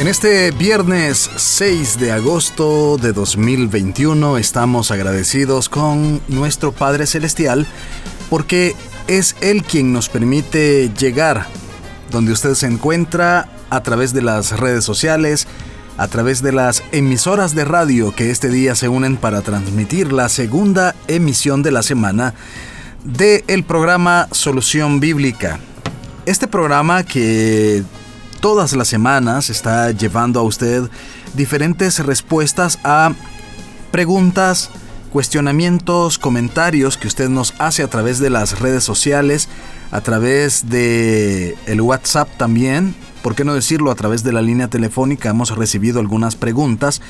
En este viernes 6 de agosto de 2021 estamos agradecidos con nuestro Padre Celestial porque es Él quien nos permite llegar donde usted se encuentra a través de las redes sociales, a través de las emisoras de radio que este día se unen para transmitir la segunda emisión de la semana del el programa Solución Bíblica. Este programa que todas las semanas está llevando a usted diferentes respuestas a preguntas, cuestionamientos, comentarios que usted nos hace a través de las redes sociales, a través de el WhatsApp también, por qué no decirlo, a través de la línea telefónica hemos recibido algunas preguntas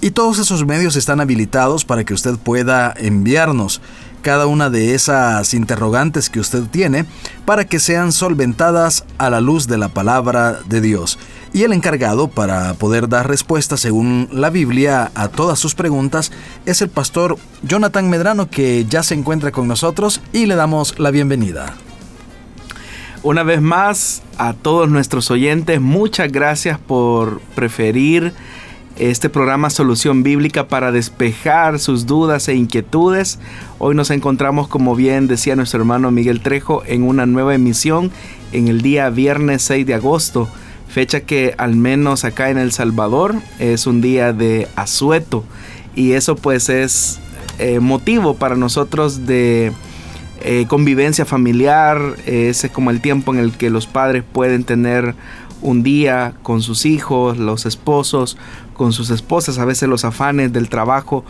y todos esos medios están habilitados para que usted pueda enviarnos cada una de esas interrogantes que usted tiene para que sean solventadas a la luz de la palabra de Dios. Y el encargado para poder dar respuesta según la Biblia a todas sus preguntas es el pastor Jonathan Medrano que ya se encuentra con nosotros y le damos la bienvenida. Una vez más, a todos nuestros oyentes, muchas gracias por preferir este programa Solución Bíblica para despejar sus dudas e inquietudes. Hoy nos encontramos, como bien decía nuestro hermano Miguel Trejo, en una nueva emisión en el día viernes 6 de agosto, fecha que al menos acá en El Salvador es un día de asueto y eso pues es eh, motivo para nosotros de eh, convivencia familiar, ese es como el tiempo en el que los padres pueden tener un día con sus hijos, los esposos, con sus esposas. A veces los afanes del trabajo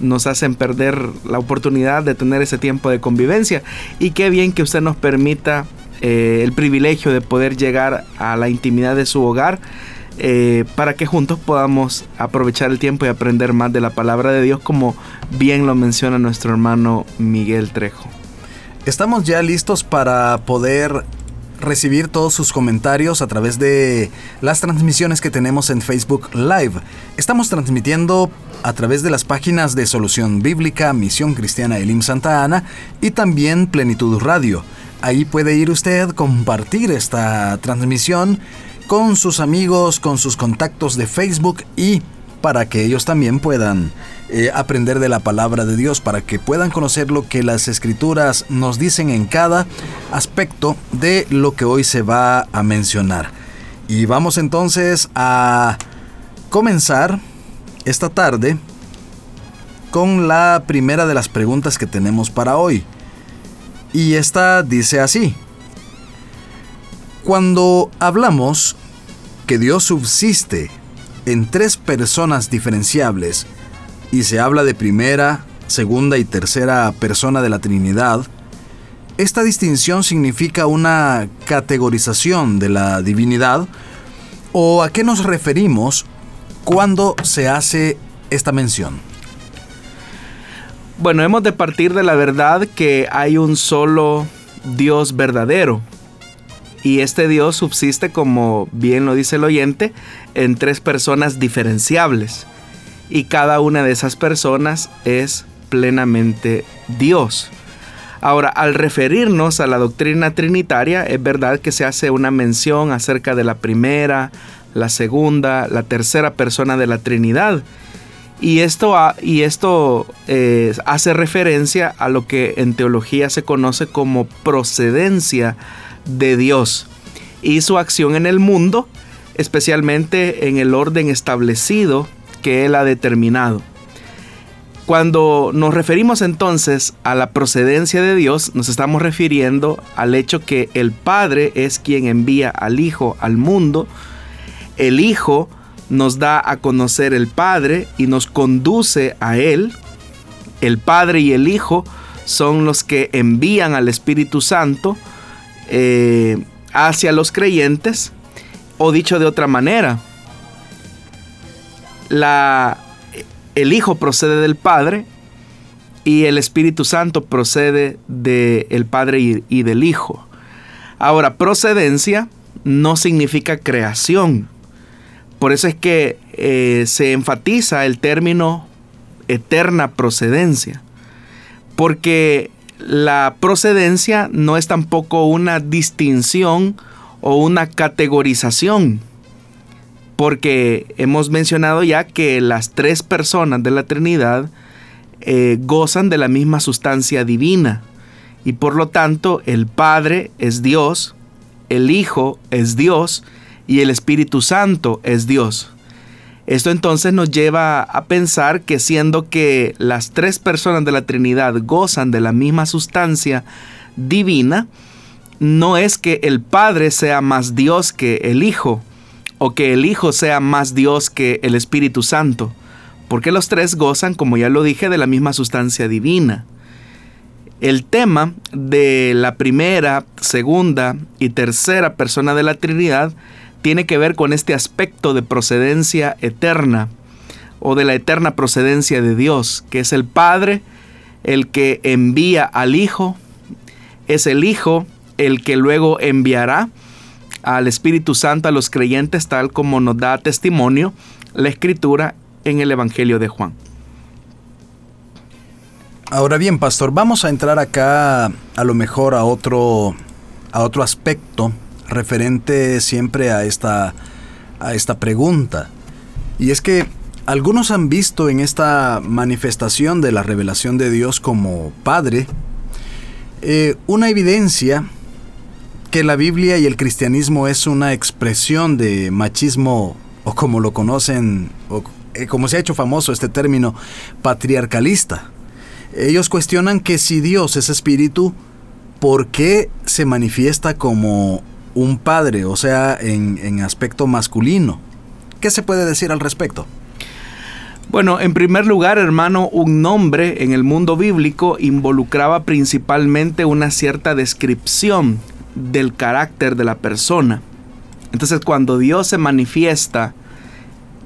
nos hacen perder la oportunidad de tener ese tiempo de convivencia. Y qué bien que usted nos permita eh, el privilegio de poder llegar a la intimidad de su hogar. Eh, para que juntos podamos aprovechar el tiempo y aprender más de la palabra de Dios como bien lo menciona nuestro hermano Miguel Trejo. Estamos ya listos para poder recibir todos sus comentarios a través de las transmisiones que tenemos en Facebook Live. Estamos transmitiendo a través de las páginas de Solución Bíblica, Misión Cristiana Elim Santa Ana y también Plenitud Radio. Ahí puede ir usted compartir esta transmisión con sus amigos, con sus contactos de Facebook y para que ellos también puedan eh, aprender de la palabra de Dios, para que puedan conocer lo que las escrituras nos dicen en cada aspecto de lo que hoy se va a mencionar. Y vamos entonces a comenzar esta tarde con la primera de las preguntas que tenemos para hoy. Y esta dice así. Cuando hablamos que Dios subsiste en tres personas diferenciables y se habla de primera, segunda y tercera persona de la Trinidad, esta distinción significa una categorización de la divinidad o a qué nos referimos cuando se hace esta mención. Bueno, hemos de partir de la verdad que hay un solo Dios verdadero. Y este Dios subsiste, como bien lo dice el oyente, en tres personas diferenciables. Y cada una de esas personas es plenamente Dios. Ahora, al referirnos a la doctrina trinitaria, es verdad que se hace una mención acerca de la primera, la segunda, la tercera persona de la Trinidad. Y esto, y esto eh, hace referencia a lo que en teología se conoce como procedencia de Dios y su acción en el mundo especialmente en el orden establecido que Él ha determinado. Cuando nos referimos entonces a la procedencia de Dios, nos estamos refiriendo al hecho que el Padre es quien envía al Hijo al mundo, el Hijo nos da a conocer el Padre y nos conduce a Él, el Padre y el Hijo son los que envían al Espíritu Santo eh, hacia los creyentes O dicho de otra manera, la, el Hijo procede del Padre y el Espíritu Santo procede del Padre y, del Hijo. Ahora, procedencia no significa creación. Por eso es que eh, se enfatiza el término eterna procedencia. Porque la procedencia no es tampoco una distinción o una categorización. Porque hemos mencionado ya que las tres personas de la Trinidad eh, gozan de la misma sustancia divina. Y por lo tanto el Padre es Dios, el Hijo es Dios y el Espíritu Santo es Dios. Esto entonces nos lleva a pensar que siendo que las tres personas de la Trinidad gozan de la misma sustancia divina, no es que el Padre sea más Dios que el Hijo, o que el Hijo sea más Dios que el Espíritu Santo, porque los tres gozan, como ya lo dije, de la misma sustancia divina. El tema de la primera, segunda y tercera persona de la Trinidad tiene que ver con este aspecto de procedencia eterna o de la eterna procedencia de Dios, que es el Padre el que envía al Hijo, es el Hijo el que luego enviará al Espíritu Santo a los creyentes, tal como nos da testimonio la Escritura en el Evangelio de Juan. Ahora bien, pastor, vamos a entrar acá a lo mejor a otro, a otro aspecto referente siempre a esta, a esta pregunta. Y es que algunos han visto en esta manifestación de la revelación de Dios como Padre eh, una evidencia que la Biblia y el cristianismo es una expresión de machismo o como lo conocen o eh, como se ha hecho famoso este término, patriarcalista. Ellos cuestionan que si Dios es espíritu, ¿por qué se manifiesta como un padre, o sea, en, en aspecto masculino? ¿Qué se puede decir al respecto? Bueno, en primer lugar, hermano, un nombre en el mundo bíblico involucraba principalmente una cierta descripción del carácter de la persona. Entonces, cuando Dios se manifiesta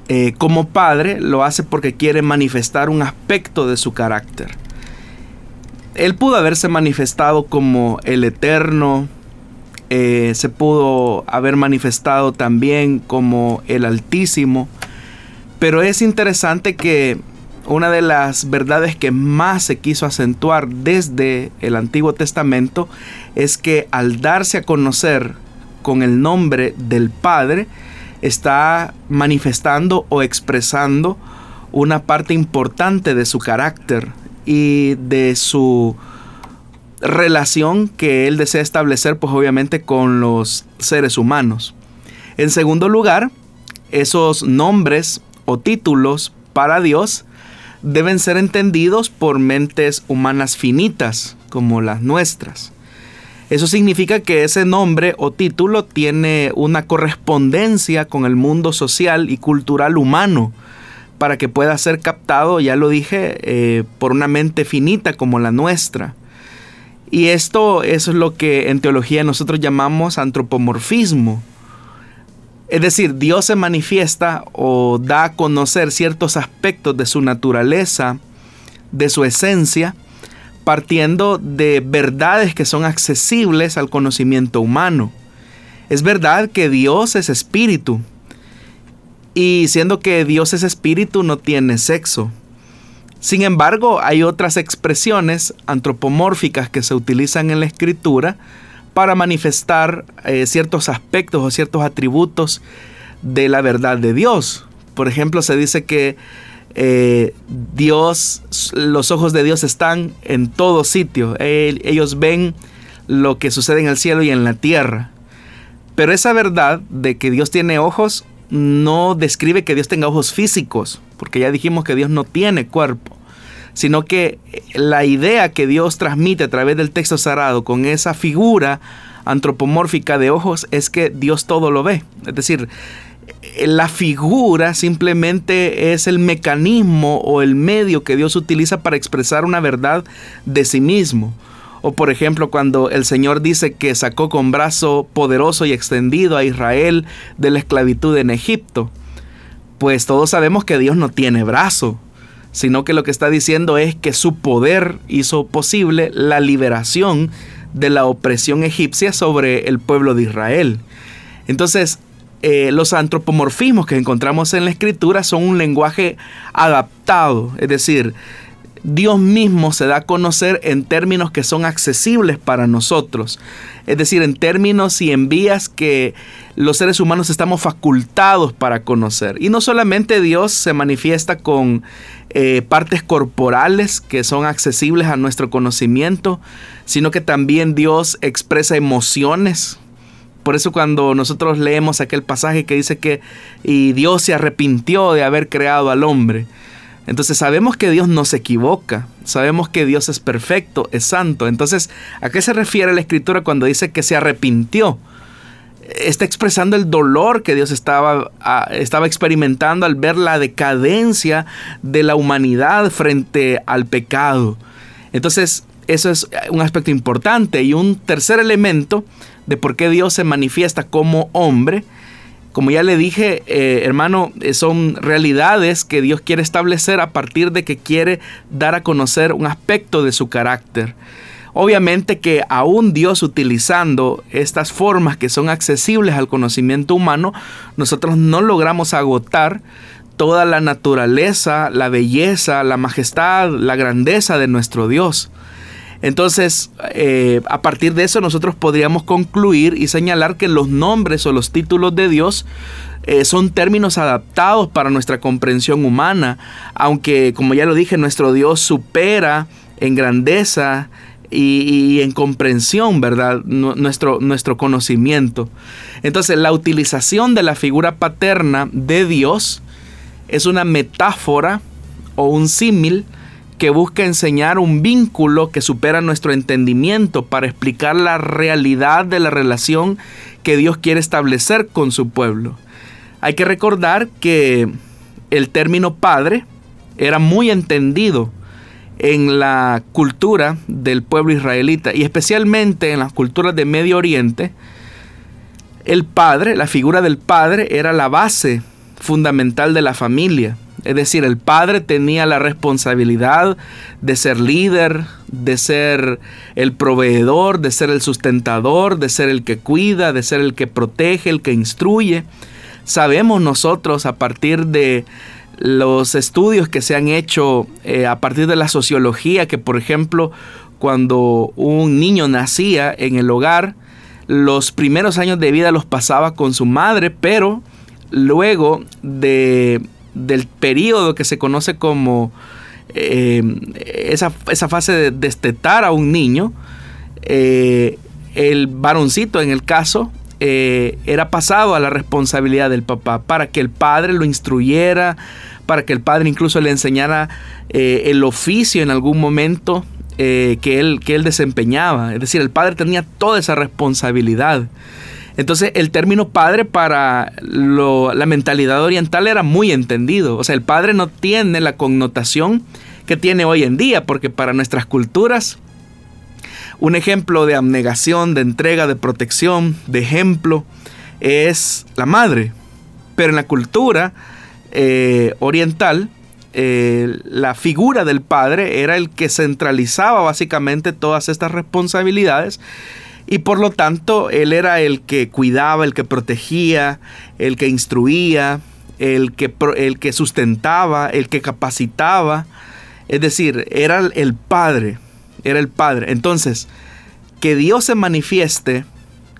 eh, como padre lo hace porque quiere manifestar un aspecto de su carácter. Él pudo haberse manifestado como el eterno, eh, se pudo haber manifestado también como el altísimo, pero es interesante que una de las verdades que más se quiso acentuar desde el Antiguo Testamento es que al darse a conocer con el nombre del Padre, está manifestando o expresando una parte importante de su carácter y de su relación que él desea establecer pues obviamente con los seres humanos. En segundo lugar, esos nombres o títulos para Dios deben ser entendidos por mentes humanas finitas como las nuestras. Eso significa que ese nombre o título tiene una correspondencia con el mundo social y cultural humano para que pueda ser captado, ya lo dije, eh, por una mente finita como la nuestra. Y esto, es lo que en teología nosotros llamamos antropomorfismo. Es decir, Dios se manifiesta o da a conocer ciertos aspectos de su naturaleza, de su esencia, partiendo de verdades que son accesibles al conocimiento humano. Es verdad que Dios es espíritu, y siendo que Dios es espíritu no tiene sexo. Sin embargo, hay otras expresiones antropomórficas que se utilizan en la escritura para manifestar eh, ciertos aspectos o ciertos atributos de la verdad de Dios. Por ejemplo, se dice que eh, Dios, los ojos de Dios están en todo sitio. ellos ven lo que sucede en el cielo y en la tierra. Pero esa verdad de que Dios tiene ojos no describe que Dios tenga ojos físicos, porque ya dijimos que Dios no tiene cuerpo, sino que la idea que Dios transmite a través del texto sagrado con esa figura antropomórfica de ojos es que Dios todo lo ve. Es decir, la figura simplemente es el mecanismo o el medio que Dios utiliza para expresar una verdad de sí mismo. O por ejemplo, cuando el Señor dice que sacó con brazo poderoso y extendido a Israel de la esclavitud en Egipto. Pues todos sabemos que Dios no tiene brazo, sino que lo que está diciendo es que su poder hizo posible la liberación de la opresión egipcia sobre el pueblo de Israel. Entonces, eh, los antropomorfismos que encontramos en la escritura son un lenguaje adaptado, es decir, Dios mismo se da a conocer en términos que son accesibles para nosotros. Es decir, en términos y en vías que los seres humanos estamos facultados para conocer. Y no solamente Dios se manifiesta con eh, partes corporales que son accesibles a nuestro conocimiento, sino que también Dios expresa emociones. Por eso cuando nosotros leemos aquel pasaje que dice que y Dios se arrepintió de haber creado al hombre, entonces sabemos que Dios no se equivoca, sabemos que Dios es perfecto, es santo. Entonces, ¿a qué se refiere la escritura cuando dice que se arrepintió? Está expresando el dolor que Dios estaba, estaba experimentando al ver la decadencia de la humanidad frente al pecado. Entonces, eso es un aspecto importante. Y un tercer elemento de por qué Dios se manifiesta como hombre como ya le dije, eh, hermano, eh, son realidades que Dios quiere establecer a partir de que quiere dar a conocer un aspecto de su carácter. Obviamente que aún Dios utilizando estas formas que son accesibles al conocimiento humano, nosotros no logramos agotar toda la naturaleza, la belleza, la majestad, la grandeza de nuestro Dios. Entonces, eh, a partir de eso nosotros podríamos concluir y señalar que los nombres o los títulos de Dios eh, son términos adaptados para nuestra comprensión humana, aunque como ya lo dije, nuestro Dios supera en grandeza y, en comprensión, ¿verdad? Nuestro, nuestro conocimiento. Entonces, la utilización de la figura paterna de Dios es una metáfora o un símil que busca enseñar un vínculo que supera nuestro entendimiento para explicar la realidad de la relación que Dios quiere establecer con su pueblo. Hay que recordar que el término padre era muy entendido en la cultura del pueblo israelita y especialmente en las culturas de Medio Oriente. El padre, la figura del padre era la base fundamental de la familia. Es decir, el padre tenía la responsabilidad de ser líder, de ser el proveedor, de ser el sustentador, de ser el que cuida, de ser el que protege, el que instruye. Sabemos nosotros a partir de los estudios que se han hecho eh, a partir de la sociología que, por ejemplo, cuando un niño nacía en el hogar, los primeros años de vida los pasaba con su madre, pero luego de del periodo que se conoce como eh, esa, fase de destetar a un niño, eh, el varoncito en el caso eh, era pasado a la responsabilidad del papá para que el padre lo instruyera, para que el padre incluso le enseñara el oficio en algún momento que, él, que él desempeñaba. Es decir, el padre tenía toda esa responsabilidad. Entonces el término padre para la mentalidad oriental era muy entendido. O sea, el padre no tiene la connotación que tiene hoy en día, porque para nuestras culturas un ejemplo de abnegación, de entrega, de protección, de ejemplo, es la madre. Pero en la cultura eh, oriental, eh, la figura del padre era el que centralizaba básicamente todas estas responsabilidades y por lo tanto él era el que cuidaba, el que protegía, el que instruía, el que, el que sustentaba, el que capacitaba. Es decir, era el Padre, era el Padre. Entonces, que Dios se manifieste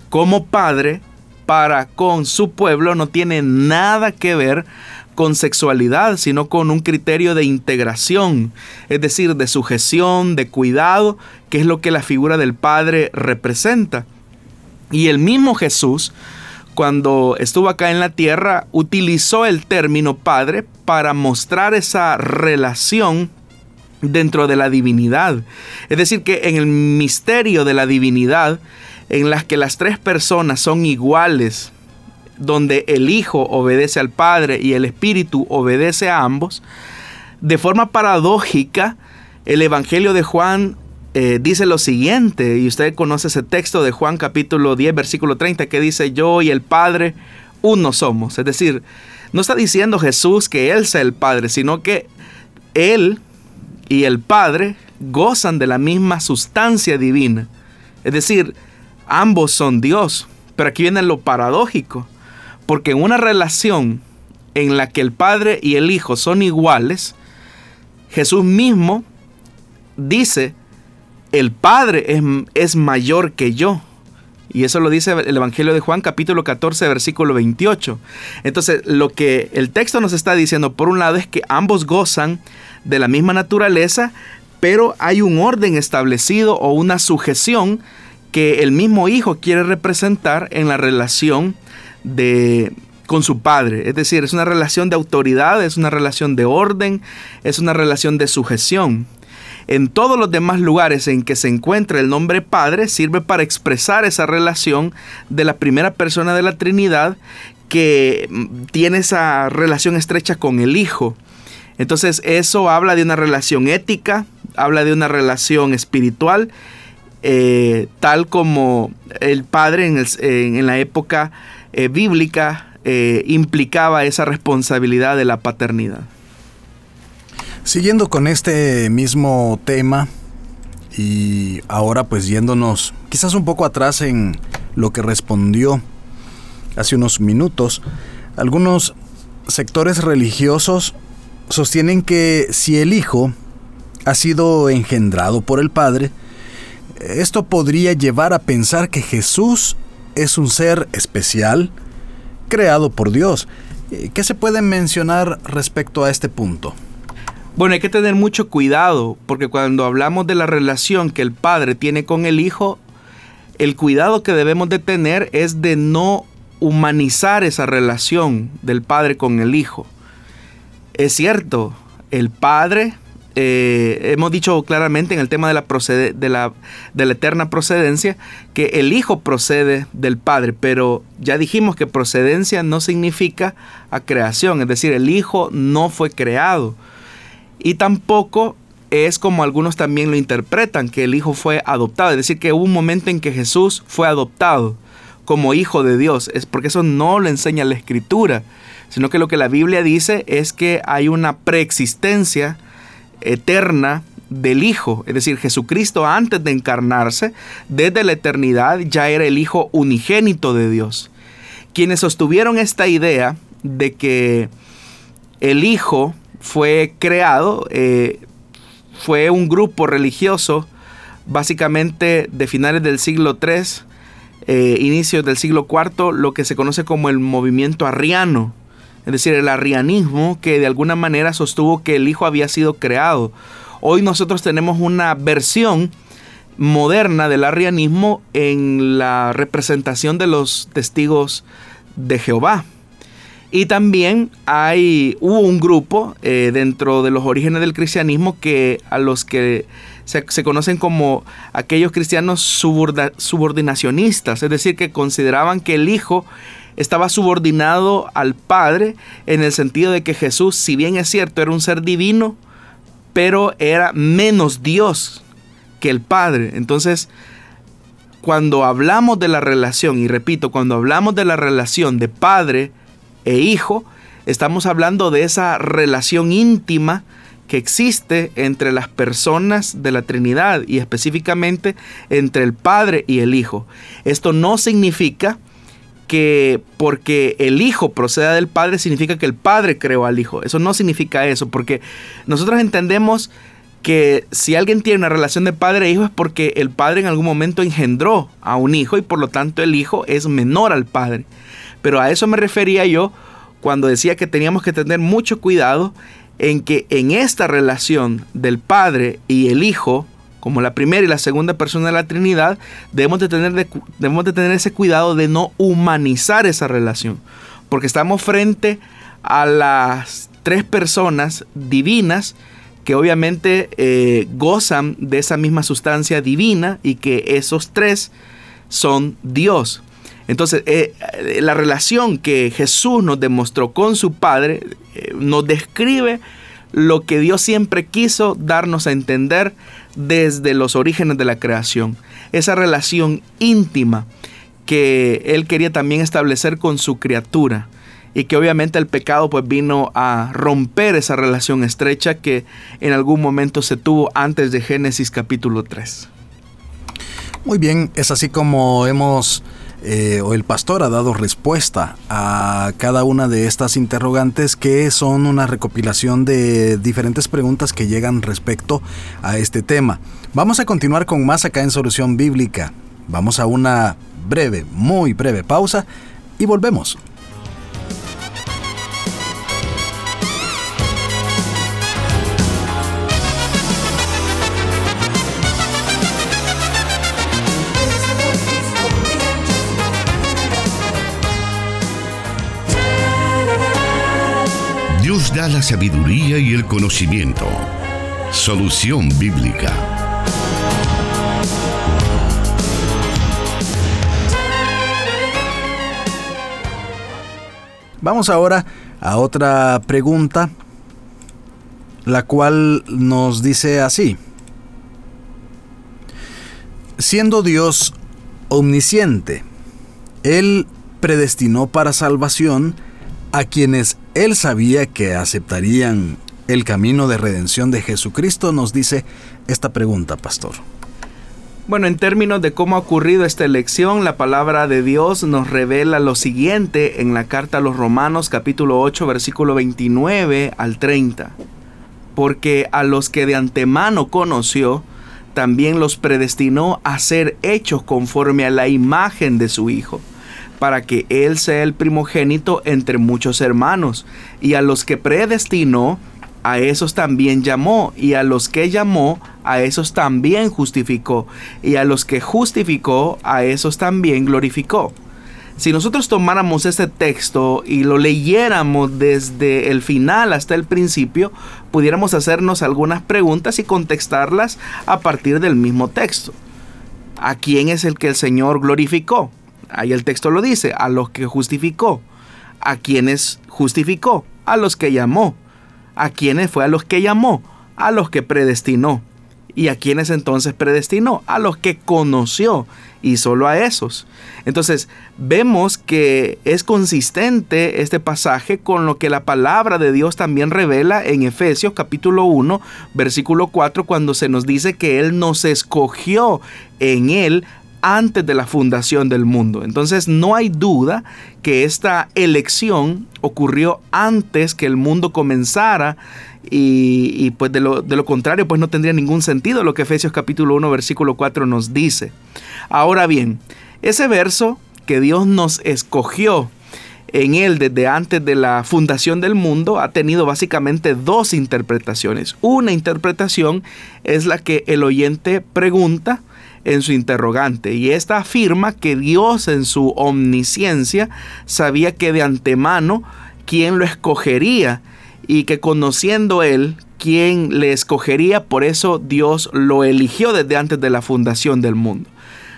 como Padre para con su pueblo no tiene nada que ver con sexualidad, sino con un criterio de integración, es decir, de sujeción, de cuidado, que es lo que la figura del Padre representa. Y el mismo Jesús, cuando estuvo acá en la tierra, utilizó el término Padre para mostrar esa relación dentro de la divinidad. Es decir, que en el misterio de la divinidad, en las que las tres personas son iguales donde el Hijo obedece al Padre y el Espíritu obedece a ambos, de forma paradójica, el Evangelio de Juan eh, dice lo siguiente, y usted conoce ese texto de Juan capítulo 10, versículo 30, que dice, yo y el Padre uno somos. Es decir, no está diciendo Jesús que Él sea el Padre, sino que Él y el Padre gozan de la misma sustancia divina. Es decir, ambos son Dios. Pero aquí viene lo paradójico, porque en una relación en la que el Padre y el Hijo son iguales, Jesús mismo dice el Padre es, es, mayor que yo. Y eso lo dice el Evangelio de Juan capítulo 14 versículo 28. Entonces lo que el texto nos está diciendo por un lado es que ambos gozan de la misma naturaleza, pero hay un orden establecido o una sujeción que el mismo hijo quiere representar en la relación de, con su padre. Es decir, es una relación de autoridad, es una relación de orden, es una relación de sujeción. En todos los demás lugares en que se encuentra el nombre Padre sirve para expresar esa relación de la primera persona de la Trinidad que mm, tiene esa relación estrecha con el Hijo. Entonces eso habla de una relación ética, habla de una relación espiritual, eh, tal como el Padre en, la época eh, bíblica eh, implicaba esa responsabilidad de la paternidad. Siguiendo con este mismo tema y ahora pues yéndonos quizás un poco atrás en lo que respondió hace unos minutos, algunos sectores religiosos sostienen que si el Hijo ha sido engendrado por el Padre, esto podría llevar a pensar que Jesús es un ser especial creado por Dios. ¿Qué se puede mencionar respecto a este punto? Bueno, hay que tener mucho cuidado, porque cuando hablamos de la relación que el padre tiene con el hijo, el cuidado que debemos de tener es de no humanizar esa relación del padre con el hijo. Es cierto, el padre, eh, hemos dicho claramente en el tema de la, de, la, eterna procedencia, que el hijo procede del padre, pero ya dijimos que procedencia no significa a creación, es decir, el hijo no fue creado y tampoco es como algunos también lo interpretan, que el Hijo fue adoptado. Es decir, que hubo un momento en que Jesús fue adoptado como Hijo de Dios. Es porque eso no lo enseña la Escritura, sino que lo que la Biblia dice es que hay una preexistencia eterna del Hijo. Es decir, Jesucristo antes de encarnarse, desde la eternidad, ya era el Hijo unigénito de Dios. Quienes sostuvieron esta idea de que el Hijo fue creado, eh, fue un grupo religioso básicamente de finales del siglo III, eh, inicios del siglo IV, lo que se conoce como el movimiento arriano, es decir, el arrianismo que de alguna manera sostuvo que el Hijo había sido creado. Hoy nosotros tenemos una versión moderna del arrianismo en la representación de los testigos de Jehová. Y también hay, hubo un grupo eh, dentro de los orígenes del cristianismo que a los que se, conocen como aquellos cristianos subordinacionistas, es decir, que consideraban que el Hijo estaba subordinado al Padre en el sentido de que Jesús, si bien es cierto, era un ser divino, pero era menos Dios que el Padre. Entonces, cuando hablamos de la relación, y repito, cuando hablamos de la relación de Padre, e hijo, estamos hablando de esa relación íntima que existe entre las personas de la Trinidad y específicamente entre el Padre y el Hijo. Esto no significa que porque el Hijo proceda del Padre significa que el Padre creó al Hijo. Eso no significa eso, porque nosotros entendemos que si alguien tiene una relación de padre e hijo es porque el padre en algún momento engendró a un hijo y por lo tanto el hijo es menor al padre. Pero a eso me refería yo cuando decía que teníamos que tener mucho cuidado en que en esta relación del Padre y el Hijo, como la primera y la segunda persona de la Trinidad, debemos de tener, debemos de tener ese cuidado de no humanizar esa relación. Porque estamos frente a las tres personas divinas que obviamente eh, gozan de esa misma sustancia divina y que esos tres son Dios. Entonces, eh, eh, la relación que Jesús nos demostró con su Padre nos describe lo que Dios siempre quiso darnos a entender desde los orígenes de la creación. Esa relación íntima que Él quería también establecer con su criatura y que obviamente el pecado pues vino a romper esa relación estrecha que en algún momento se tuvo antes de Génesis capítulo 3. Muy bien, es así como hemos eh, o el pastor ha dado respuesta a cada una de estas interrogantes que son una recopilación de diferentes preguntas que llegan respecto a este tema. Vamos a continuar con más acá en Solución Bíblica. Vamos a una breve, muy breve pausa y volvemos. Da la sabiduría y el conocimiento. Solución bíblica. Vamos ahora a otra pregunta, la cual nos dice así. Siendo Dios omnisciente, Él predestinó para salvación a quienes él sabía que aceptarían el camino de redención de Jesucristo, nos dice esta pregunta, pastor. Bueno, en términos de cómo ha ocurrido esta elección, la palabra de Dios nos revela lo siguiente en la carta a los Romanos capítulo 8 versículo 29 al 30. Porque a los que de antemano conoció, también los predestinó a ser hechos conforme a la imagen de su Hijo para que Él sea el primogénito entre muchos hermanos. Y a los que predestinó, a esos también llamó, y a los que llamó, a esos también justificó, y a los que justificó, a esos también glorificó. Si nosotros tomáramos este texto y lo leyéramos desde el final hasta el principio, pudiéramos hacernos algunas preguntas y contestarlas a partir del mismo texto. ¿A quién es el que el Señor glorificó? Ahí el texto lo dice, a los que justificó. ¿A quienes justificó? A los que llamó. ¿A quienes fue a los que llamó? A los que predestinó. ¿Y a quienes entonces predestinó? A los que conoció y solo a esos. Entonces vemos que es consistente este pasaje con lo que la palabra de Dios también revela en Efesios capítulo 1 versículo 4 cuando se nos dice que Él nos escogió en Él antes de la fundación del mundo. Entonces no hay duda que esta elección ocurrió antes que el mundo comenzara y, pues de lo, de lo, contrario pues no tendría ningún sentido lo que Efesios capítulo 1 versículo 4 nos dice. Ahora bien, ese verso que Dios nos escogió en él desde antes de la fundación del mundo ha tenido básicamente dos interpretaciones. Una interpretación es la que el oyente pregunta en su interrogante y esta afirma que Dios en su omnisciencia sabía que de antemano quién lo escogería y que conociendo él quién le escogería, por eso Dios lo eligió desde antes de la fundación del mundo.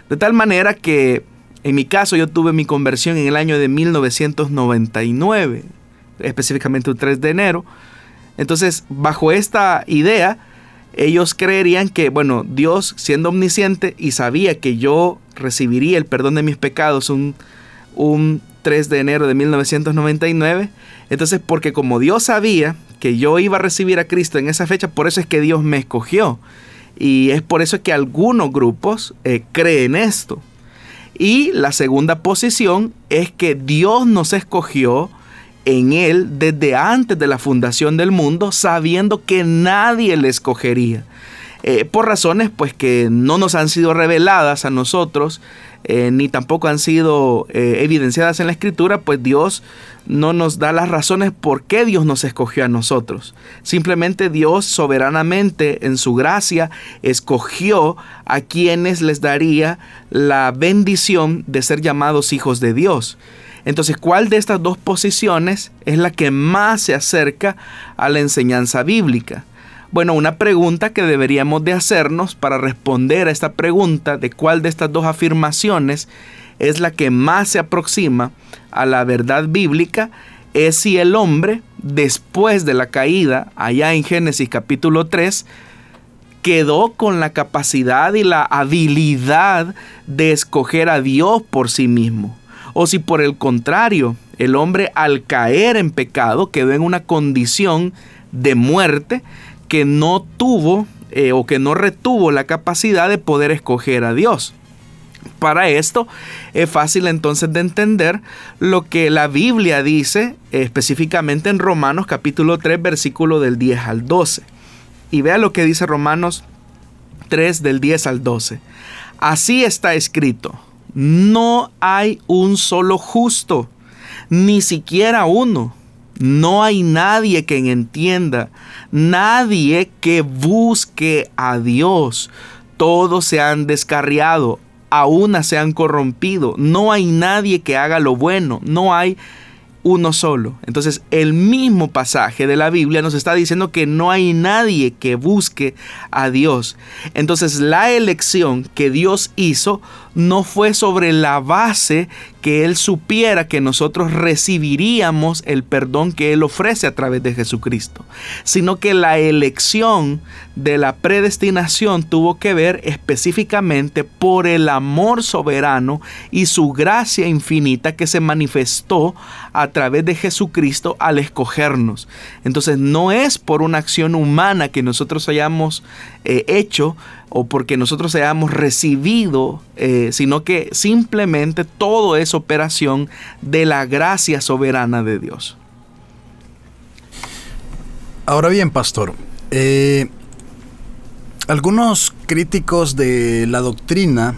De tal manera que en mi caso yo tuve mi conversión en el año de 1999, específicamente un 3 de enero. Entonces, bajo esta idea, ellos creerían que, bueno, Dios siendo omnisciente y sabía que yo recibiría el perdón de mis pecados un, un 3 de enero de 1999, entonces porque como Dios sabía que yo iba a recibir a Cristo en esa fecha, por eso es que Dios me escogió. Y es por eso que algunos grupos eh, creen esto. Y la segunda posición es que Dios nos escogió en Él desde antes de la fundación del mundo, sabiendo que nadie le escogería. Eh, por razones pues que no nos han sido reveladas a nosotros, eh, ni tampoco han sido eh, evidenciadas en la escritura, pues Dios no nos da las razones por qué Dios nos escogió a nosotros. Simplemente Dios soberanamente en su gracia escogió a quienes les daría la bendición de ser llamados hijos de Dios. Entonces, ¿cuál de estas dos posiciones es la que más se acerca a la enseñanza bíblica? Bueno, una pregunta que deberíamos de hacernos para responder a esta pregunta de cuál de estas dos afirmaciones es la que más se aproxima a la verdad bíblica es si el hombre, después de la caída, allá en Génesis capítulo 3, quedó con la capacidad y la habilidad de escoger a Dios por sí mismo. O si por el contrario, el hombre al caer en pecado quedó en una condición de muerte que no tuvo eh, o que no retuvo la capacidad de poder escoger a Dios. Para esto es fácil entonces de entender lo que la Biblia dice específicamente en Romanos capítulo 3 versículo del 10 al 12. Y vea lo que dice Romanos 3 del 10 al 12. Así está escrito, no hay un solo justo, ni siquiera uno. No hay nadie que entienda, nadie que busque a Dios. Todos se han descarriado, a una se han corrompido. No hay nadie que haga lo bueno, no hay uno solo. Entonces el mismo pasaje de la Biblia nos está diciendo que no hay nadie que busque a Dios. Entonces la elección que Dios hizo no fue sobre la base que Él supiera que nosotros recibiríamos el perdón que Él ofrece a través de Jesucristo, sino que la elección de la predestinación tuvo que ver específicamente por el amor soberano y su gracia infinita que se manifestó a través de Jesucristo al escogernos. Entonces no es por una acción humana que nosotros hayamos eh, hecho, o porque nosotros hayamos recibido, eh, sino que simplemente todo es operación de la gracia soberana de Dios. Ahora bien, pastor, eh, algunos críticos de la doctrina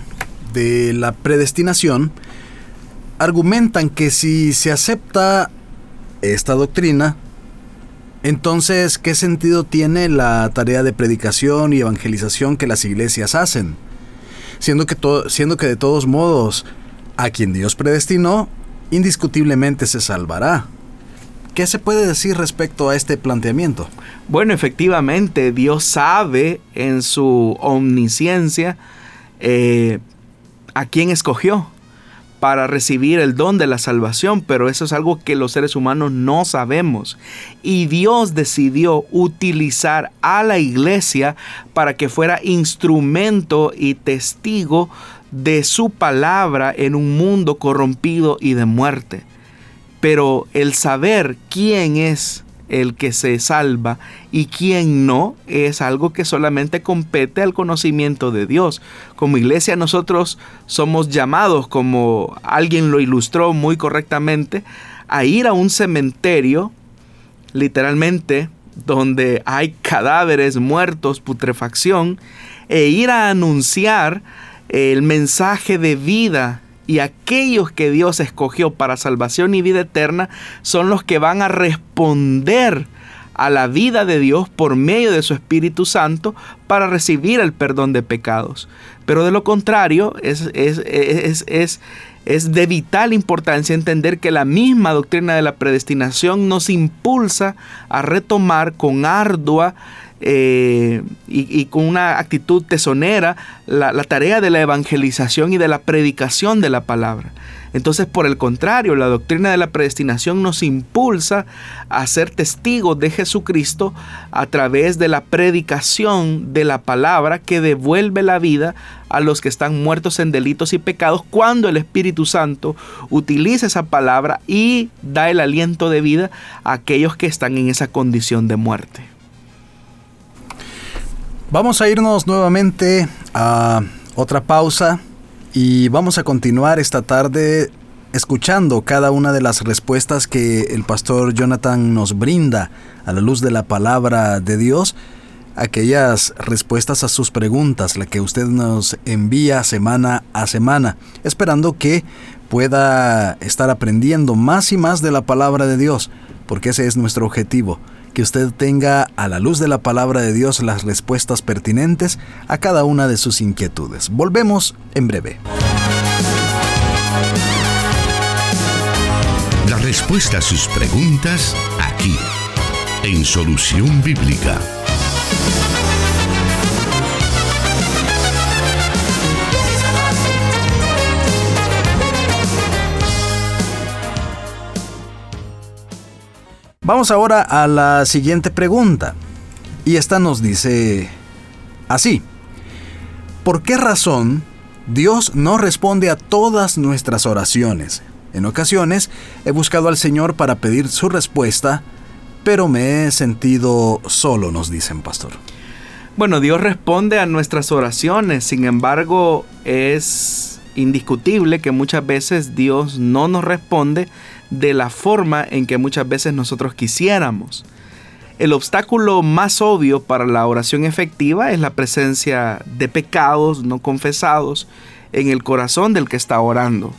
de la predestinación argumentan que si se acepta esta doctrina, entonces, ¿qué sentido tiene la tarea de predicación y evangelización que las iglesias hacen? Siendo que, siendo que de todos modos, a quien Dios predestinó, indiscutiblemente se salvará. ¿Qué se puede decir respecto a este planteamiento? Bueno, efectivamente, Dios sabe en su omnisciencia eh, a quién escogió para recibir el don de la salvación, pero eso es algo que los seres humanos no sabemos. Y Dios decidió utilizar a la iglesia para que fuera instrumento y testigo de su palabra en un mundo corrompido y de muerte. Pero el saber quién es el que se salva y quien no es algo que solamente compete al conocimiento de Dios. Como iglesia nosotros somos llamados, como alguien lo ilustró muy correctamente, a ir a un cementerio, literalmente, donde hay cadáveres muertos, putrefacción, e ir a anunciar el mensaje de vida y aquellos que Dios escogió para salvación y vida eterna son los que van a responder a la vida de Dios por medio de su Espíritu Santo para recibir el perdón de pecados. Pero de lo contrario, es, es, es, de vital importancia entender que la misma doctrina de la predestinación nos impulsa a retomar con ardua eh, y, con una actitud tesonera la, la, tarea de la evangelización y de la predicación de la palabra. Entonces, por el contrario, la doctrina de la predestinación nos impulsa a ser testigos de Jesucristo a través de la predicación de la palabra que devuelve la vida a los que están muertos en delitos y pecados cuando el Espíritu Santo utiliza esa palabra y da el aliento de vida a aquellos que están en esa condición de muerte. Vamos a irnos nuevamente a otra pausa y vamos a continuar esta tarde escuchando cada una de las respuestas que el pastor Jonathan nos brinda a la luz de la palabra de Dios, aquellas respuestas a sus preguntas, la que usted nos envía semana a semana, esperando que pueda estar aprendiendo más y más de la palabra de Dios, porque ese es nuestro objetivo que usted tenga a la luz de la palabra de Dios las respuestas pertinentes a cada una de sus inquietudes. Volvemos en breve. La respuesta a sus preguntas aquí, en Solución Bíblica. Vamos ahora a la siguiente pregunta. Y esta nos dice así. ¿Por qué razón Dios no responde a todas nuestras oraciones? En ocasiones he buscado al Señor para pedir su respuesta, pero me he sentido solo, nos dicen, pastor. Bueno, Dios responde a nuestras oraciones, sin embargo, es indiscutible que muchas veces Dios no nos responde de la forma en que muchas veces nosotros quisiéramos. El obstáculo más obvio para la oración efectiva es la presencia de pecados no confesados en el corazón del que está orando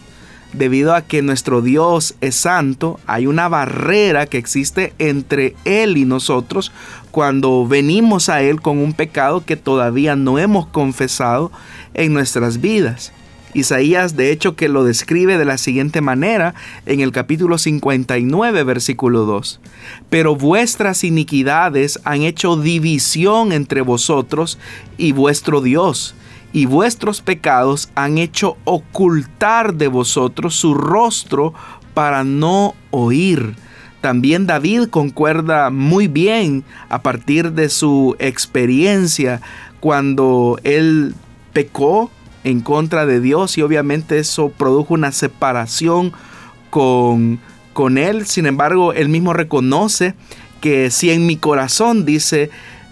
debido a que nuestro Dios es santo, hay una barrera que existe entre Él y nosotros cuando venimos a Él con un pecado que todavía no hemos confesado en nuestras vidas. Isaías de hecho que lo describe de la siguiente manera en el capítulo 59 versículo 2. Pero vuestras iniquidades han hecho división entre vosotros y vuestro Dios y vuestros pecados han hecho ocultar de vosotros su rostro para no oír. También David concuerda muy bien a partir de su experiencia cuando él pecó en contra de Dios y obviamente eso produjo una separación con, con él. Sin embargo, él mismo reconoce que si en mi corazón dice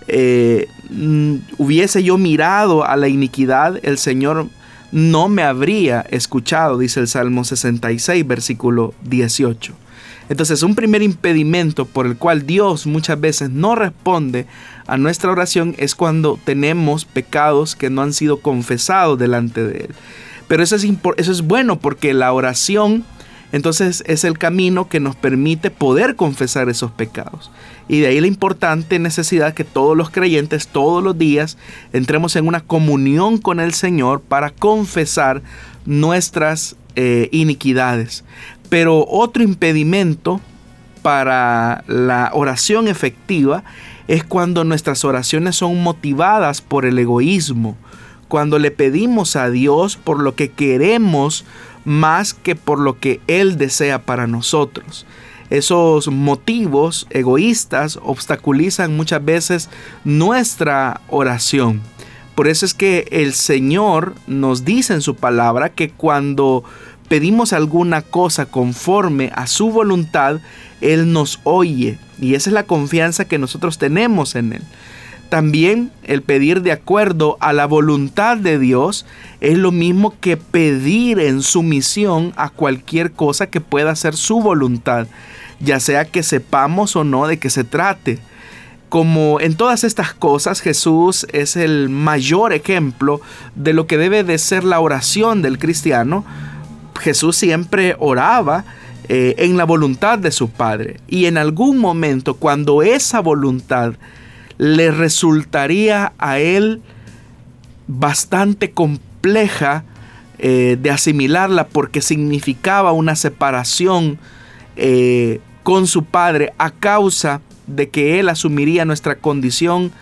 eh, mm, hubiese yo mirado a la iniquidad, el Señor no me habría escuchado, dice el Salmo 66, versículo 18. Entonces, un primer impedimento por el cual Dios muchas veces no responde a nuestra oración es cuando tenemos pecados que no han sido confesados delante de Él. Pero eso es, eso es bueno porque la oración entonces es el camino que nos permite poder confesar esos pecados. Y de ahí la importante necesidad que todos los creyentes todos los días entremos en una comunión con el Señor para confesar nuestras eh, iniquidades. Pero otro impedimento para la oración efectiva es cuando nuestras oraciones son motivadas por el egoísmo, cuando le pedimos a Dios por lo que queremos más que por lo que Él desea para nosotros esos motivos egoístas obstaculizan muchas veces nuestra oración. Por eso es que el Señor nos dice en su palabra que cuando pedimos alguna cosa conforme a su voluntad, Él nos oye. Y esa es la confianza que nosotros tenemos en Él. También el pedir de acuerdo a la voluntad de Dios es lo mismo que pedir en sumisión a cualquier cosa que pueda ser su voluntad ya sea que sepamos o no de qué se trate. Como en todas estas cosas, Jesús es el mayor ejemplo de lo que debe de ser la oración del cristiano. Jesús siempre oraba eh, en la voluntad de su Padre. Y en algún momento, cuando esa voluntad le resultaría a él bastante compleja eh, de asimilarla porque significaba una separación eh, con su Padre a causa de que Él asumiría nuestra condición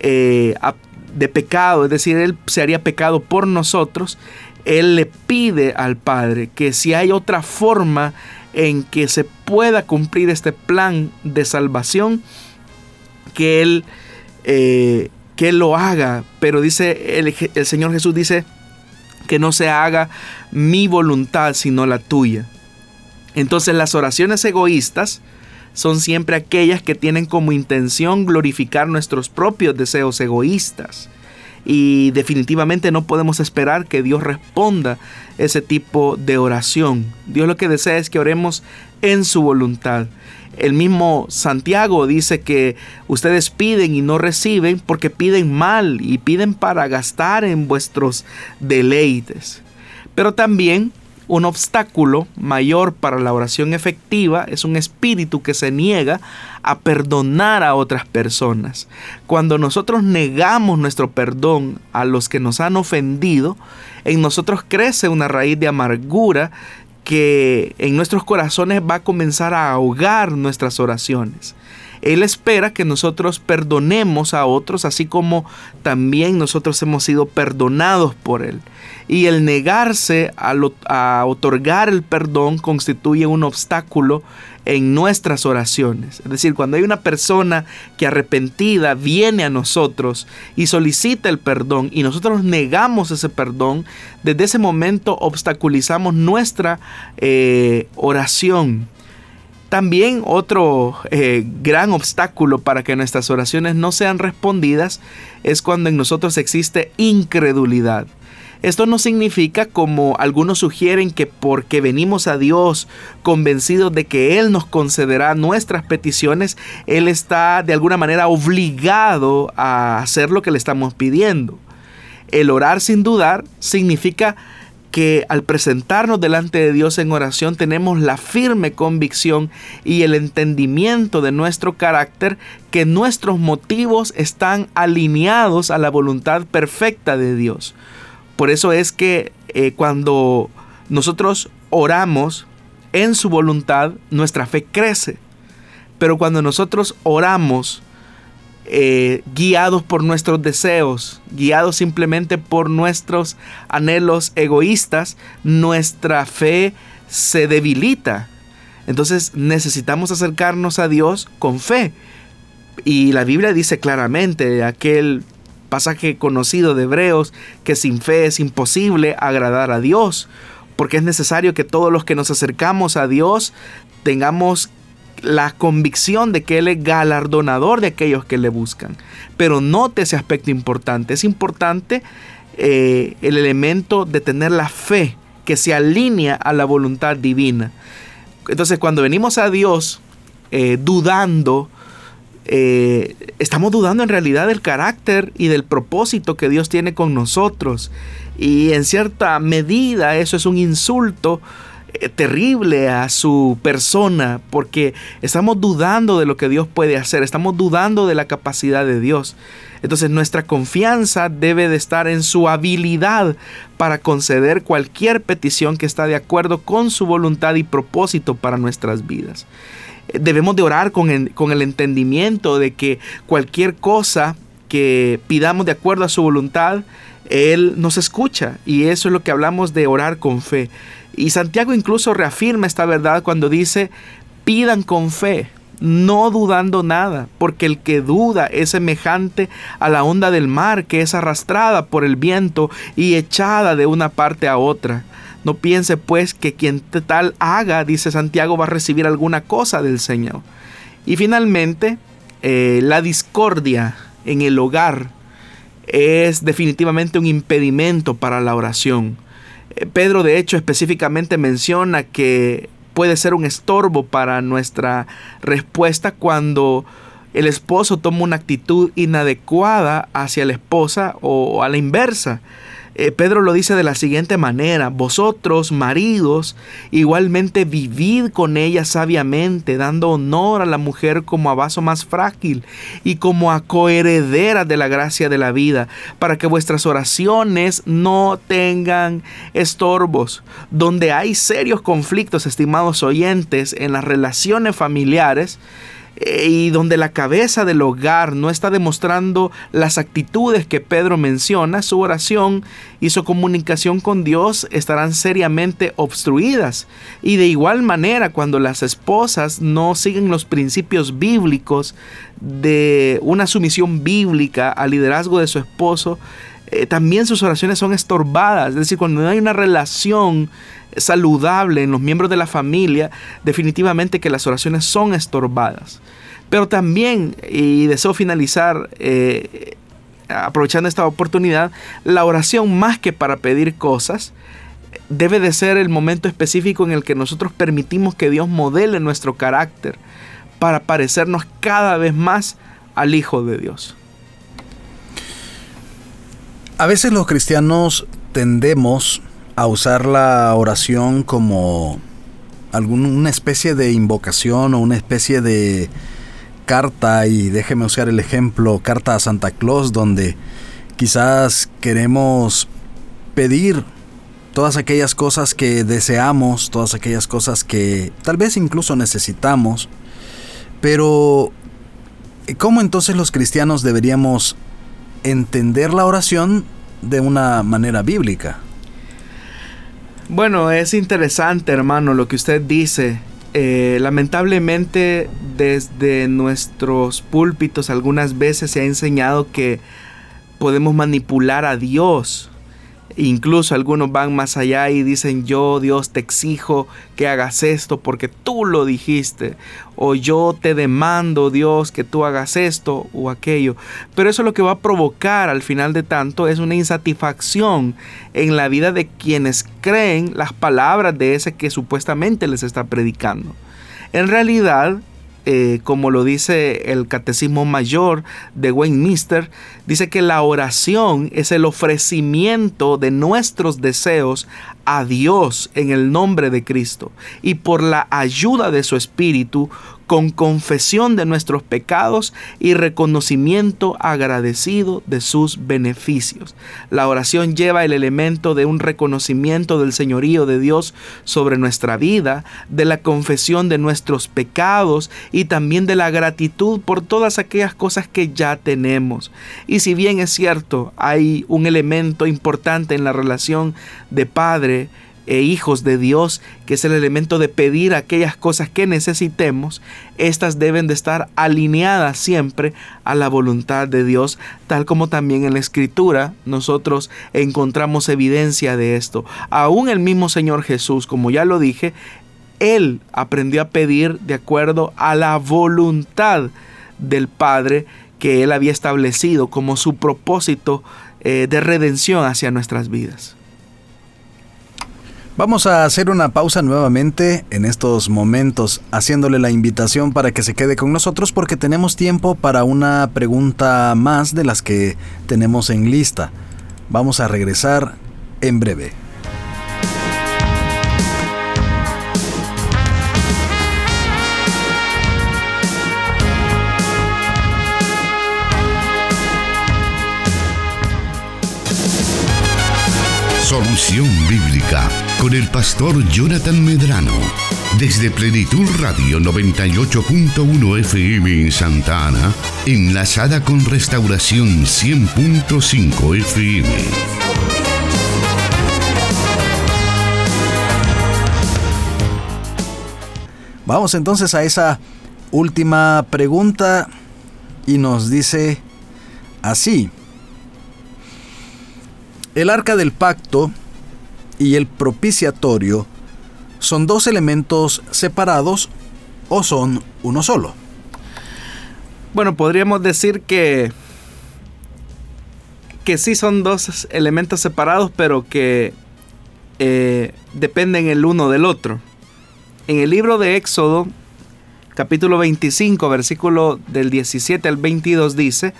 de pecado, es decir, Él se haría pecado por nosotros, Él le pide al Padre que si hay otra forma en que se pueda cumplir este plan de salvación, que Él, eh, que lo haga. Pero dice el Señor Jesús dice que no se haga mi voluntad sino la tuya. Entonces las oraciones egoístas son siempre aquellas que tienen como intención glorificar nuestros propios deseos egoístas. Y definitivamente no podemos esperar que Dios responda ese tipo de oración. Dios lo que desea es que oremos en su voluntad. El mismo Santiago dice que ustedes piden y no reciben porque piden mal y piden para gastar en vuestros deleites. Pero también un obstáculo mayor para la oración efectiva es un espíritu que se niega a perdonar a otras personas. Cuando nosotros negamos nuestro perdón a los que nos han ofendido, en nosotros crece una raíz de amargura que en nuestros corazones va a comenzar a ahogar nuestras oraciones. Él espera que nosotros perdonemos a otros, así como también nosotros hemos sido perdonados por Él. Y el negarse a, otorgar el perdón constituye un obstáculo en nuestras oraciones. Es decir, cuando hay una persona que arrepentida viene a nosotros y solicita el perdón y nosotros negamos ese perdón, desde ese momento obstaculizamos nuestra eh, oración. También otro eh, gran obstáculo para que nuestras oraciones no sean respondidas es cuando en nosotros existe incredulidad. Esto no significa, como algunos sugieren, que porque venimos a Dios convencidos de que Él nos concederá nuestras peticiones, Él está de alguna manera obligado a hacer lo que le estamos pidiendo. El orar sin dudar significa que al presentarnos delante de Dios en oración tenemos la firme convicción y el entendimiento de nuestro carácter que nuestros motivos están alineados a la voluntad perfecta de Dios. Por eso es que eh, cuando nosotros oramos en su voluntad, nuestra fe crece. Pero cuando nosotros oramos eh, guiados por nuestros deseos, guiados simplemente por nuestros anhelos egoístas, nuestra fe se debilita. Entonces necesitamos acercarnos a Dios con fe. Y la Biblia dice claramente, aquel pasaje conocido de Hebreos, que sin fe es imposible agradar a Dios, porque es necesario que todos los que nos acercamos a Dios tengamos la convicción de que Él es galardonador de aquellos que le buscan. Pero note ese aspecto importante. Es importante eh, el elemento de tener la fe que se alinea a la voluntad divina. Entonces cuando venimos a Dios eh, dudando, eh, estamos dudando en realidad del carácter y del propósito que Dios tiene con nosotros. Y en cierta medida eso es un insulto terrible a su persona porque estamos dudando de lo que Dios puede hacer, estamos dudando de la capacidad de Dios. Entonces nuestra confianza debe de estar en su habilidad para conceder cualquier petición que está de acuerdo con su voluntad y propósito para nuestras vidas debemos de orar con el, con el entendimiento de que cualquier cosa que pidamos de acuerdo a su voluntad, Él nos escucha. Y eso es lo que hablamos de orar con fe. Y Santiago incluso reafirma esta verdad cuando dice, pidan con fe, no dudando nada, porque el que duda es semejante a la onda del mar que es arrastrada por el viento y echada de una parte a otra. No piense pues que quien tal haga, dice Santiago, va a recibir alguna cosa del Señor. Y finalmente, eh, la discordia en el hogar es definitivamente un impedimento para la oración. Eh, Pedro de hecho específicamente menciona que puede ser un estorbo para nuestra respuesta cuando el esposo toma una actitud inadecuada hacia la esposa o a la inversa. Eh, Pedro lo dice de la siguiente manera, vosotros, maridos, igualmente vivid con ella sabiamente, dando honor a la mujer como a vaso más frágil y como a coheredera de la gracia de la vida, para que vuestras oraciones no tengan estorbos. Donde hay serios conflictos, estimados oyentes, en las relaciones familiares, y donde la cabeza del hogar no está demostrando las actitudes que Pedro menciona, su oración y su comunicación con Dios estarán seriamente obstruidas. Y de igual manera, cuando las esposas no siguen los principios bíblicos de una sumisión bíblica al liderazgo de su esposo, eh, también sus oraciones son estorbadas. Es decir, cuando no hay una relación saludable en los miembros de la familia, definitivamente que las oraciones son estorbadas. Pero también, y deseo finalizar eh, aprovechando esta oportunidad, la oración más que para pedir cosas, debe de ser el momento específico en el que nosotros permitimos que Dios modele nuestro carácter para parecernos cada vez más al Hijo de Dios. A veces los cristianos tendemos a usar la oración como alguna especie de invocación o una especie de carta, y déjeme usar el ejemplo, carta a Santa Claus, donde quizás queremos pedir todas aquellas cosas que deseamos, todas aquellas cosas que tal vez incluso necesitamos, pero ¿Cómo entonces los cristianos deberíamos entender la oración de una manera bíblica? Bueno, es interesante, hermano, lo que usted dice. Eh, lamentablemente, desde nuestros púlpitos algunas veces se ha enseñado que podemos manipular a Dios Incluso algunos van más allá y dicen, yo Dios te exijo que hagas esto porque tú lo dijiste. O yo te demando Dios que tú hagas esto o aquello. Pero eso lo que va a provocar al final de tanto es una insatisfacción en la vida de quienes creen las palabras de ese que supuestamente les está predicando. En realidad, eh, como lo dice el Catecismo Mayor de Westminster, dice que la oración es el ofrecimiento de nuestros deseos a Dios en el nombre de Cristo y por la ayuda de su Espíritu con confesión de nuestros pecados y reconocimiento agradecido de sus beneficios. La oración lleva el elemento de un reconocimiento del señorío de Dios sobre nuestra vida, de la confesión de nuestros pecados y también de la gratitud por todas aquellas cosas que ya tenemos. Y si bien es cierto, hay un elemento importante en la relación de padre, e hijos de Dios, que es el elemento de pedir aquellas cosas que necesitemos, estas deben de estar alineadas siempre a la voluntad de Dios, tal como también en la escritura nosotros encontramos evidencia de esto. Aún el mismo Señor Jesús, como ya lo dije, Él aprendió a pedir de acuerdo a la voluntad del Padre que Él había establecido como su propósito eh, de redención hacia nuestras vidas. Vamos a hacer una pausa nuevamente en estos momentos, haciéndole la invitación para que se quede con nosotros porque tenemos tiempo para una pregunta más de las que tenemos en lista. Vamos a regresar en breve. Solución Bíblica con el pastor Jonathan Medrano. Desde Plenitud Radio 98.1 FM en Santa Ana, enlazada con Restauración 100.5 FM. Vamos entonces a esa última pregunta y nos dice así. El arca del pacto y el propiciatorio son dos elementos separados o son uno solo. Bueno, podríamos decir que que sí son dos elementos separados, pero que eh, dependen el uno del otro. En el libro de Éxodo, capítulo 25, versículo del 17 al 22 dice,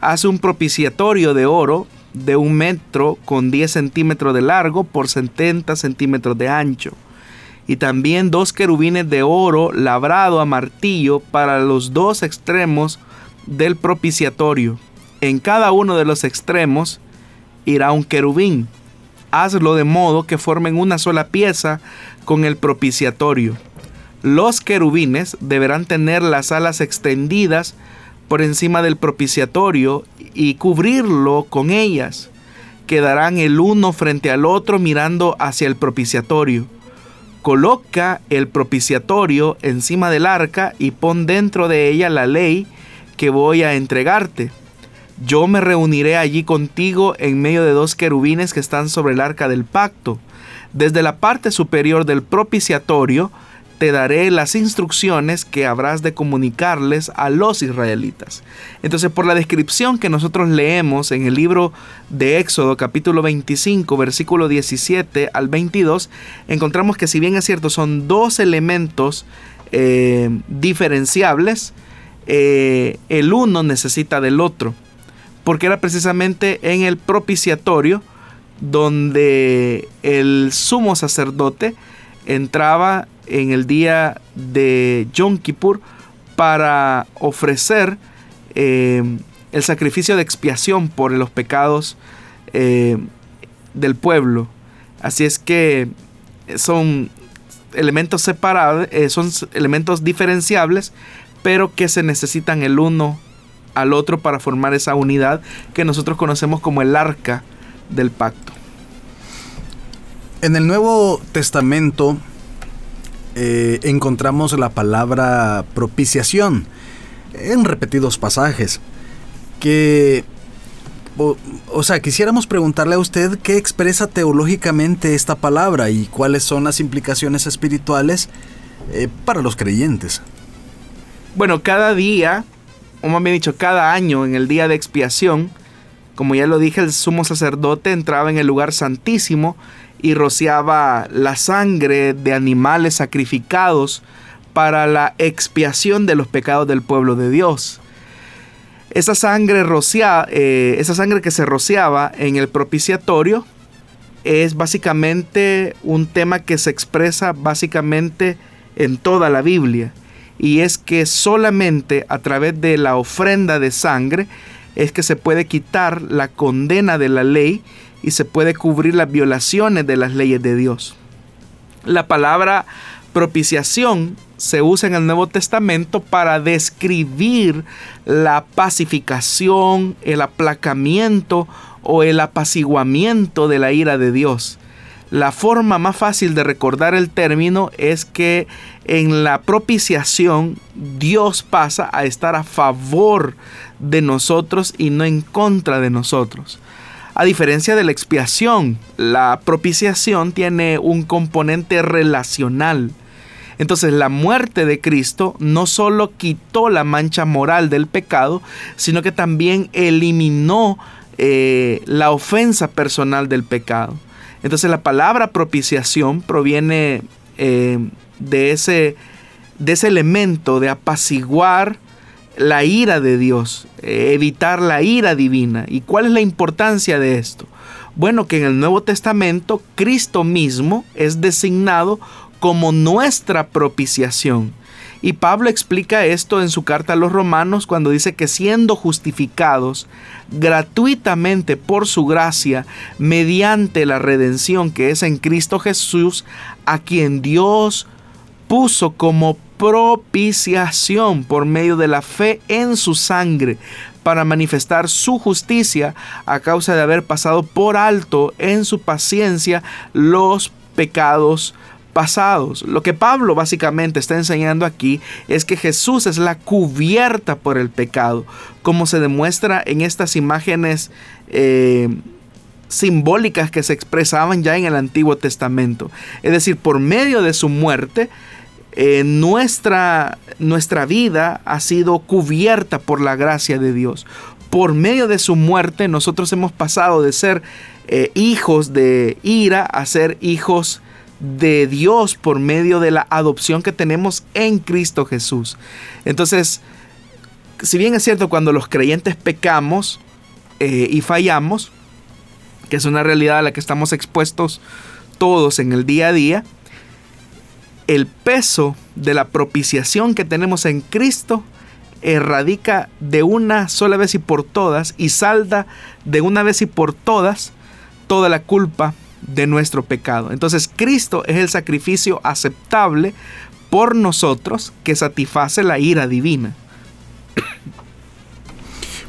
hace un propiciatorio de oro de un metro con 10 centímetros de largo por 70 centímetros de ancho. Y también dos querubines de oro labrado a martillo para los dos extremos del propiciatorio. En cada uno de los extremos irá un querubín. Hazlo de modo que formen una sola pieza con el propiciatorio. Los querubines deberán tener las alas extendidas por encima del propiciatorio y cubrirlo con ellas. Quedarán el uno frente al otro mirando hacia el propiciatorio. Coloca el propiciatorio encima del arca y pon dentro de ella la ley que voy a entregarte. Yo me reuniré allí contigo en medio de dos querubines que están sobre el arca del pacto. Desde la parte superior del propiciatorio te daré las instrucciones que habrás de comunicarles a los israelitas. Entonces, por la descripción que nosotros leemos en el libro de Éxodo capítulo 25, versículo 17 al 22, encontramos que si bien es cierto, son dos elementos eh, diferenciables, eh, el uno necesita del otro, porque era precisamente en el propiciatorio donde el sumo sacerdote entraba en el día de Yom Kippur para ofrecer eh, el sacrificio de expiación por los pecados eh, del pueblo. Así es que son elementos separados, eh, son elementos diferenciables, pero que se necesitan el uno al otro para formar esa unidad que nosotros conocemos como el arca del pacto. En el Nuevo Testamento eh, encontramos la palabra propiciación en repetidos pasajes que o, sea, quisiéramos preguntarle a usted qué expresa teológicamente esta palabra y cuáles son las implicaciones espirituales eh, para los creyentes. Bueno, cada día, o más bien dicho, cada año en el día de expiación, como ya lo dije, el sumo sacerdote entraba en el lugar santísimo y rociaba la sangre de animales sacrificados para la expiación de los pecados del pueblo de Dios. Esa sangre, rociada, eh, esa sangre que se rociaba en el propiciatorio es básicamente un tema que se expresa básicamente en toda la Biblia. Y es que solamente a través de la ofrenda de sangre es que se puede quitar la condena de la ley y se puede cubrir las violaciones de las leyes de Dios. La palabra propiciación se usa en el Nuevo Testamento para describir la pacificación, el aplacamiento o el apaciguamiento de la ira de Dios. La forma más fácil de recordar el término es que en la propiciación Dios pasa a estar a favor de nosotros y no en contra de nosotros. A diferencia de la expiación, la propiciación tiene un componente relacional. Entonces la muerte de Cristo no solo quitó la mancha moral del pecado, sino que también eliminó eh, la ofensa personal del pecado. Entonces la palabra propiciación proviene eh, de, ese, de ese elemento de apaciguar la ira de Dios, eh, evitar la ira divina. ¿Y cuál es la importancia de esto? Bueno, que en el Nuevo Testamento Cristo mismo es designado como nuestra propiciación. Y Pablo explica esto en su carta a los romanos cuando dice que siendo justificados gratuitamente por su gracia mediante la redención que es en Cristo Jesús, a quien Dios puso como propiciación por medio de la fe en su sangre para manifestar su justicia a causa de haber pasado por alto en su paciencia los pecados pasados. Lo que Pablo básicamente está enseñando aquí es que Jesús es la cubierta por el pecado, como se demuestra en estas imágenes eh, simbólicas que se expresaban ya en el Antiguo Testamento. Es decir, por medio de su muerte, eh, nuestra, nuestra vida ha sido cubierta por la gracia de Dios. Por medio de su muerte nosotros hemos pasado de ser eh, hijos de ira a ser hijos de Dios por medio de la adopción que tenemos en Cristo Jesús. Entonces, si bien es cierto cuando los creyentes pecamos eh, y fallamos, que es una realidad a la que estamos expuestos todos en el día a día, el peso de la propiciación que tenemos en Cristo erradica de una sola vez y por todas y salda de una vez y por todas toda la culpa de nuestro pecado. Entonces Cristo es el sacrificio aceptable por nosotros que satisface la ira divina.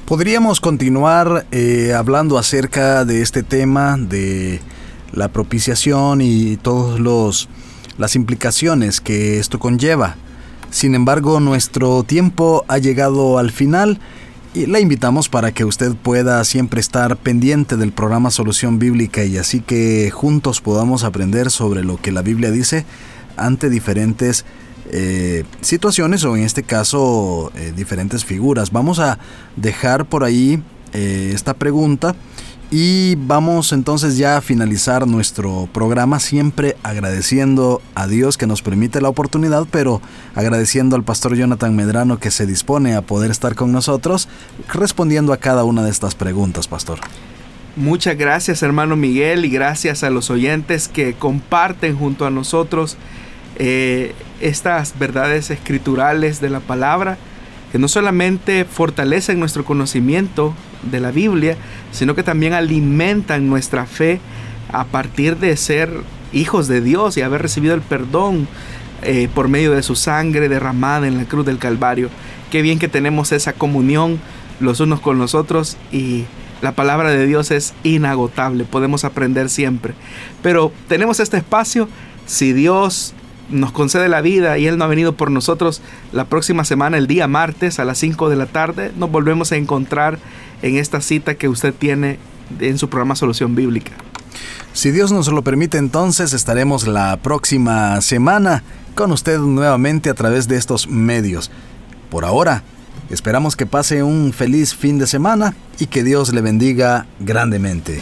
Podríamos continuar eh, hablando acerca de este tema de la propiciación y todos los las implicaciones que esto conlleva. Sin embargo, nuestro tiempo ha llegado al final y la invitamos para que usted pueda siempre estar pendiente del programa Solución Bíblica y así que juntos podamos aprender sobre lo que la Biblia dice ante diferentes eh, situaciones o en este caso eh, diferentes figuras. Vamos a dejar por ahí eh, esta pregunta y vamos entonces ya a finalizar nuestro programa siempre agradeciendo a Dios que nos permite la oportunidad, pero agradeciendo al pastor Jonathan Medrano que se dispone a poder estar con nosotros respondiendo a cada una de estas preguntas, pastor. Muchas gracias hermano Miguel y gracias a los oyentes que comparten junto a nosotros eh, estas verdades escriturales de la palabra que no solamente fortalecen nuestro conocimiento de la Biblia, sino que también alimentan nuestra fe a partir de ser hijos de Dios y haber recibido el perdón eh, por medio de su sangre derramada en la cruz del Calvario. Qué bien que tenemos esa comunión los unos con los otros y la palabra de Dios es inagotable, podemos aprender siempre. Pero tenemos este espacio, si Dios nos concede la vida y Él no ha venido por nosotros, la próxima semana, el día martes a las 5 de la tarde, nos volvemos a encontrar en esta cita que usted tiene en su programa Solución Bíblica. Si Dios nos lo permite, entonces estaremos la próxima semana con usted nuevamente a través de estos medios. Por ahora, esperamos que pase un feliz fin de semana y que Dios le bendiga grandemente.